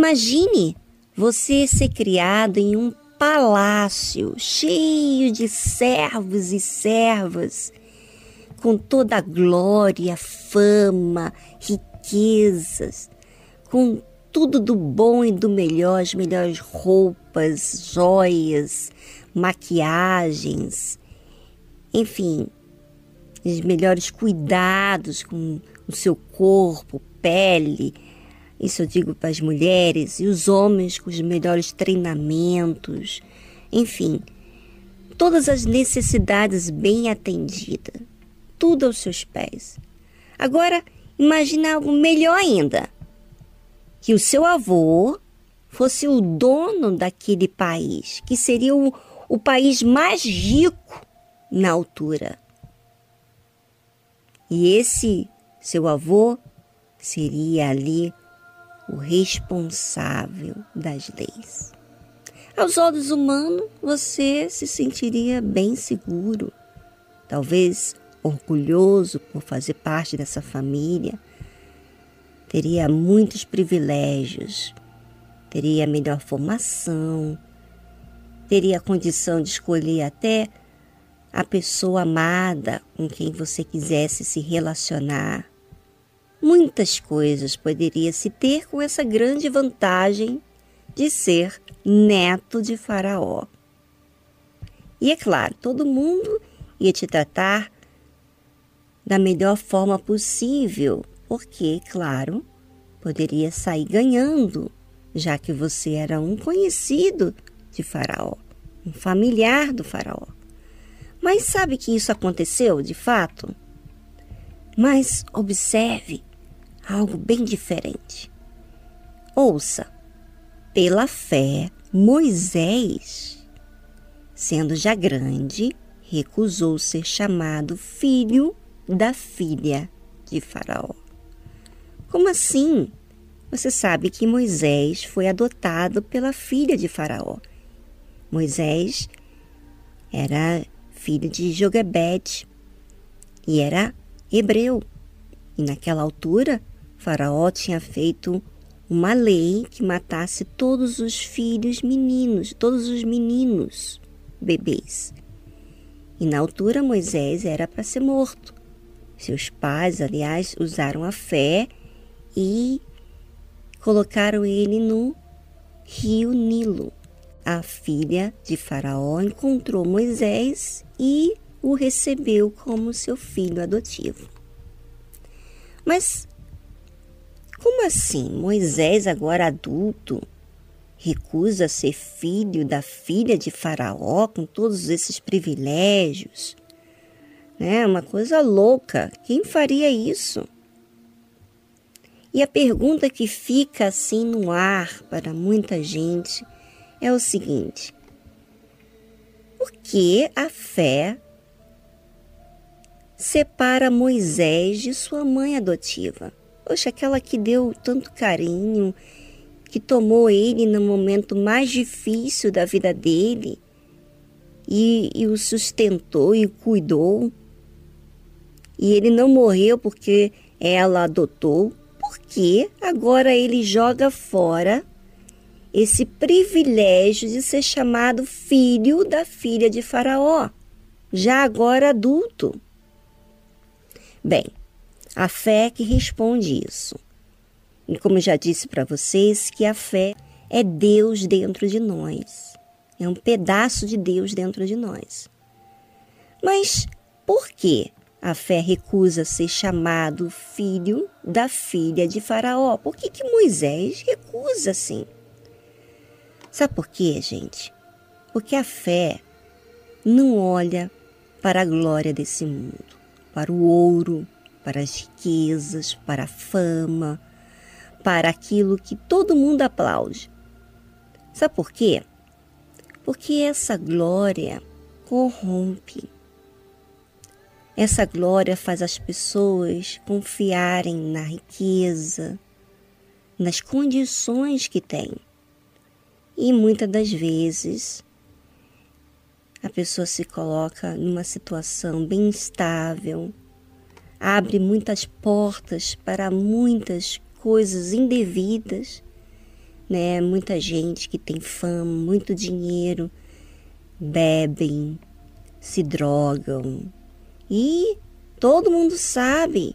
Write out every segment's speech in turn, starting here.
Imagine você ser criado em um palácio cheio de servos e servas, com toda a glória, fama, riquezas, com tudo do bom e do melhor, as melhores roupas, joias, maquiagens, enfim, os melhores cuidados com o seu corpo, pele. Isso eu digo para as mulheres e os homens com os melhores treinamentos, enfim, todas as necessidades bem atendidas, tudo aos seus pés. Agora, imagine algo melhor ainda que o seu avô fosse o dono daquele país, que seria o, o país mais rico na altura. E esse seu avô seria ali o responsável das leis. Aos olhos humanos, você se sentiria bem seguro, talvez orgulhoso por fazer parte dessa família teria muitos privilégios, teria melhor formação, teria a condição de escolher até a pessoa amada com quem você quisesse se relacionar. Muitas coisas poderia se ter com essa grande vantagem de ser neto de Faraó. E é claro, todo mundo ia te tratar da melhor forma possível, porque, claro, poderia sair ganhando, já que você era um conhecido de Faraó, um familiar do Faraó. Mas sabe que isso aconteceu de fato? Mas observe algo bem diferente. Ouça, pela fé, Moisés, sendo já grande, recusou ser chamado filho da filha de Faraó. Como assim? Você sabe que Moisés foi adotado pela filha de Faraó. Moisés era filho de Joquebede e era hebreu. E naquela altura, Faraó tinha feito uma lei que matasse todos os filhos meninos, todos os meninos bebês. E na altura Moisés era para ser morto. Seus pais, aliás, usaram a fé e colocaram ele no rio Nilo. A filha de Faraó encontrou Moisés e o recebeu como seu filho adotivo. Mas como assim Moisés, agora adulto, recusa ser filho da filha de Faraó com todos esses privilégios? É uma coisa louca. Quem faria isso? E a pergunta que fica assim no ar para muita gente é o seguinte: por que a fé separa Moisés de sua mãe adotiva? Poxa, aquela que deu tanto carinho, que tomou ele no momento mais difícil da vida dele e, e o sustentou e cuidou. E ele não morreu porque ela adotou, porque agora ele joga fora esse privilégio de ser chamado filho da filha de Faraó, já agora adulto. Bem, a fé que responde isso. E como já disse para vocês, que a fé é Deus dentro de nós. É um pedaço de Deus dentro de nós. Mas por que a fé recusa ser chamado filho da filha de Faraó. Por que, que Moisés recusa assim? Sabe por quê, gente? Porque a fé não olha para a glória desse mundo, para o ouro, para as riquezas, para a fama, para aquilo que todo mundo aplaude. Sabe por quê? Porque essa glória corrompe essa glória faz as pessoas confiarem na riqueza, nas condições que têm. E muitas das vezes a pessoa se coloca numa situação bem instável, abre muitas portas para muitas coisas indevidas, né? Muita gente que tem fama, muito dinheiro, bebem, se drogam. E todo mundo sabe,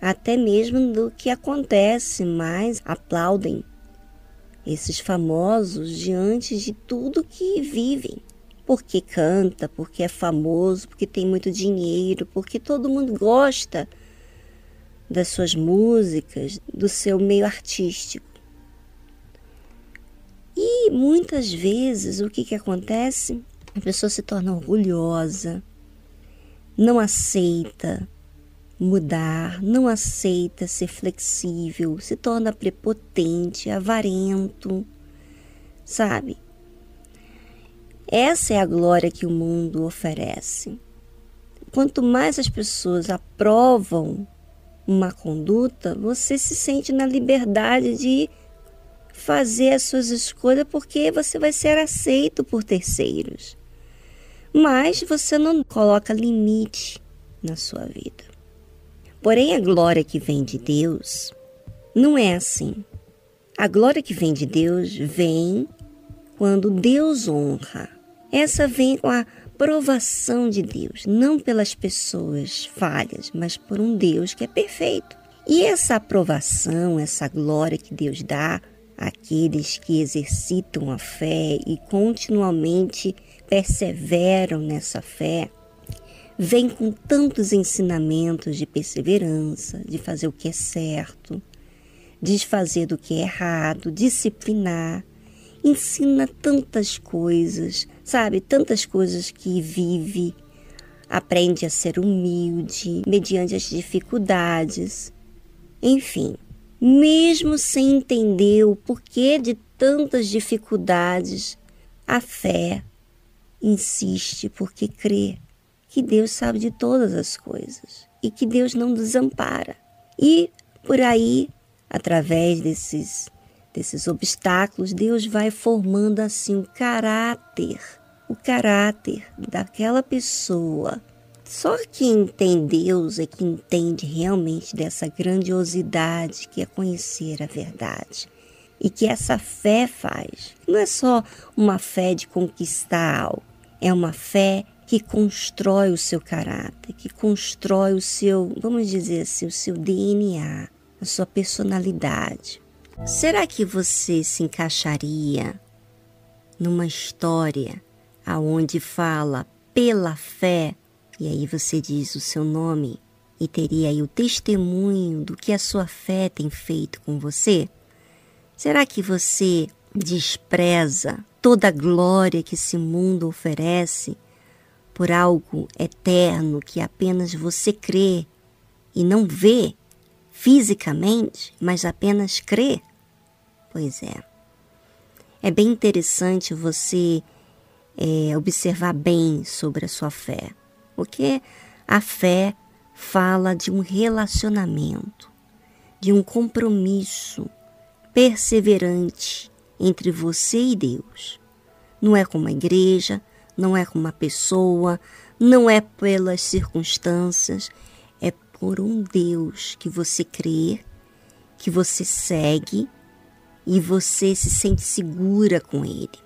até mesmo do que acontece, mas aplaudem esses famosos diante de tudo que vivem. Porque canta, porque é famoso, porque tem muito dinheiro, porque todo mundo gosta das suas músicas, do seu meio artístico. E muitas vezes o que, que acontece? A pessoa se torna orgulhosa, não aceita mudar, não aceita ser flexível, se torna prepotente, avarento, sabe? Essa é a glória que o mundo oferece. Quanto mais as pessoas aprovam uma conduta, você se sente na liberdade de fazer as suas escolhas porque você vai ser aceito por terceiros. Mas você não coloca limite na sua vida. Porém, a glória que vem de Deus não é assim. A glória que vem de Deus vem quando Deus honra. Essa vem com a provação de Deus, não pelas pessoas falhas, mas por um Deus que é perfeito. E essa aprovação, essa glória que Deus dá àqueles que exercitam a fé e continuamente perseveram nessa fé, vem com tantos ensinamentos de perseverança, de fazer o que é certo, desfazer do que é errado, disciplinar, ensina tantas coisas, sabe? Tantas coisas que vive, aprende a ser humilde mediante as dificuldades. Enfim, mesmo sem entender o porquê de tantas dificuldades, a fé insiste porque crê que Deus sabe de todas as coisas e que Deus não desampara. E por aí, através desses, desses obstáculos, Deus vai formando assim o caráter, o caráter daquela pessoa. Só quem tem Deus é que entende realmente dessa grandiosidade que é conhecer a verdade. E que essa fé faz. Não é só uma fé de conquistar algo, é uma fé que constrói o seu caráter, que constrói o seu, vamos dizer assim, o seu DNA, a sua personalidade. Será que você se encaixaria numa história aonde fala pela fé e aí você diz o seu nome e teria aí o testemunho do que a sua fé tem feito com você? Será que você despreza toda a glória que esse mundo oferece por algo eterno que apenas você crê e não vê fisicamente, mas apenas crê? Pois é. É bem interessante você é, observar bem sobre a sua fé, porque a fé fala de um relacionamento, de um compromisso perseverante entre você e Deus. Não é como a igreja, não é com uma pessoa, não é pelas circunstâncias, é por um Deus que você crê, que você segue e você se sente segura com Ele.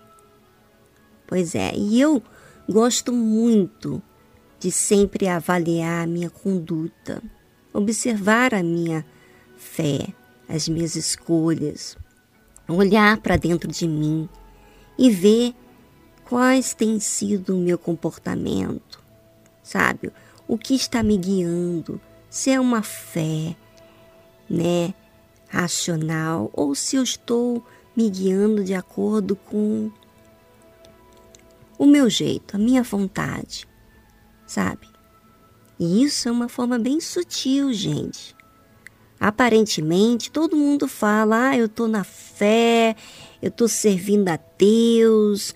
Pois é, e eu gosto muito de sempre avaliar a minha conduta, observar a minha fé, as minhas escolhas, olhar para dentro de mim e ver quais tem sido o meu comportamento, sabe? O que está me guiando? Se é uma fé, né, racional ou se eu estou me guiando de acordo com o meu jeito, a minha vontade, sabe? E isso é uma forma bem sutil, gente. Aparentemente, todo mundo fala: "Ah, eu tô na fé, eu tô servindo a Deus,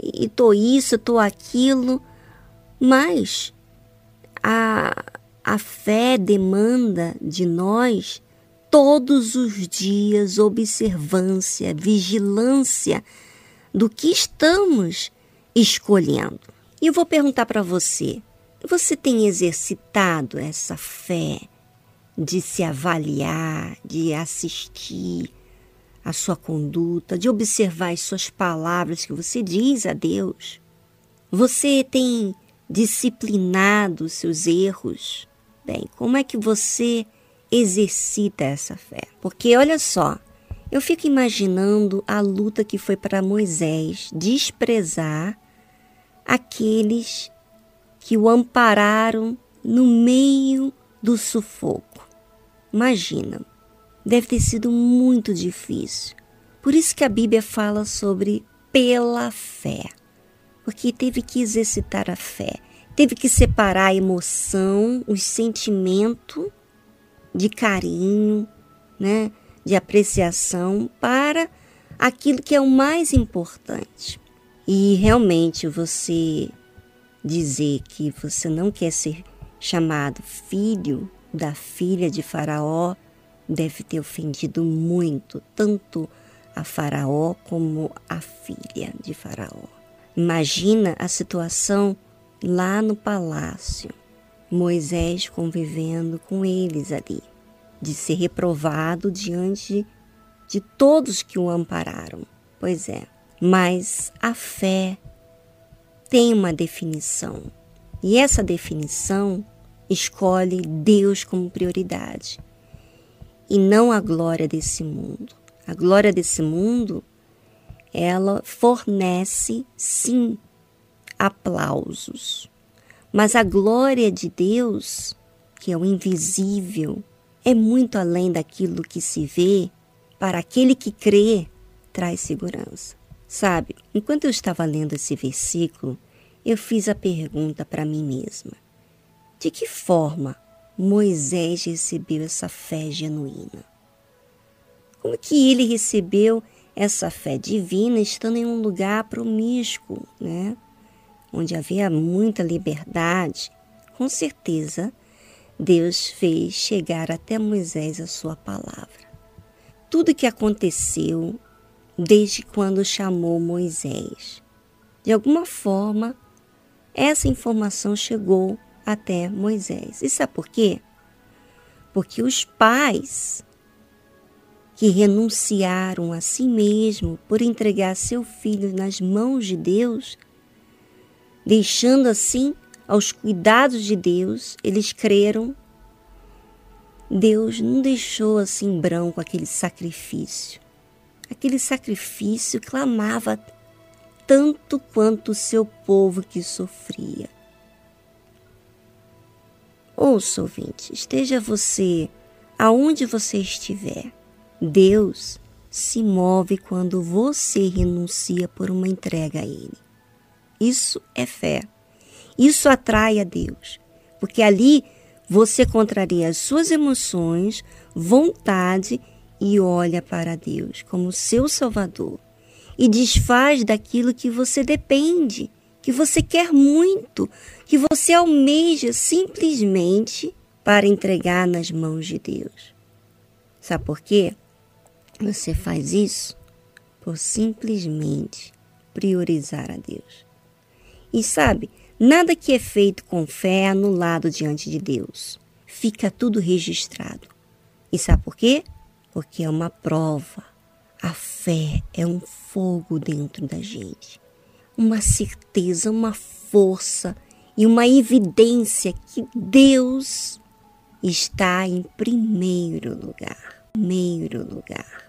e tô isso, tô aquilo, mas a, a fé demanda de nós todos os dias observância, vigilância do que estamos escolhendo. E eu vou perguntar para você: você tem exercitado essa fé de se avaliar, de assistir a sua conduta, de observar as suas palavras que você diz a Deus. Você tem disciplinado seus erros. Bem, como é que você exercita essa fé? Porque olha só, eu fico imaginando a luta que foi para Moisés desprezar aqueles que o ampararam no meio do sufoco. Imagina, deve ter sido muito difícil. Por isso que a Bíblia fala sobre pela fé. Porque teve que exercitar a fé, teve que separar a emoção, o sentimento de carinho, né, de apreciação para aquilo que é o mais importante. E realmente você dizer que você não quer ser chamado filho da filha de Faraó deve ter ofendido muito tanto a Faraó como a filha de Faraó. Imagina a situação lá no palácio, Moisés convivendo com eles ali, de ser reprovado diante de todos que o ampararam. Pois é, mas a fé tem uma definição. E essa definição escolhe Deus como prioridade e não a glória desse mundo. A glória desse mundo, ela fornece sim aplausos. Mas a glória de Deus, que é o invisível, é muito além daquilo que se vê. Para aquele que crê, traz segurança. Sabe, enquanto eu estava lendo esse versículo, eu fiz a pergunta para mim mesma: de que forma Moisés recebeu essa fé genuína? Como que ele recebeu essa fé divina estando em um lugar promíscuo, né? Onde havia muita liberdade? Com certeza, Deus fez chegar até Moisés a sua palavra. Tudo que aconteceu desde quando chamou Moisés. De alguma forma, essa informação chegou até Moisés. E sabe por quê? Porque os pais que renunciaram a si mesmo por entregar seu filho nas mãos de Deus, deixando assim aos cuidados de Deus, eles creram. Deus não deixou assim branco aquele sacrifício aquele sacrifício clamava tanto quanto o seu povo que sofria. Ouça, ouvinte, esteja você aonde você estiver. Deus se move quando você renuncia por uma entrega a Ele. Isso é fé. Isso atrai a Deus, porque ali você contraria as suas emoções, vontade e olha para Deus como seu Salvador e desfaz daquilo que você depende, que você quer muito, que você almeja simplesmente para entregar nas mãos de Deus. Sabe por quê? Você faz isso por simplesmente priorizar a Deus. E sabe, nada que é feito com fé é anulado diante de Deus. Fica tudo registrado. E sabe por quê? porque é uma prova. A fé é um fogo dentro da gente, uma certeza, uma força e uma evidência que Deus está em primeiro lugar. Primeiro lugar.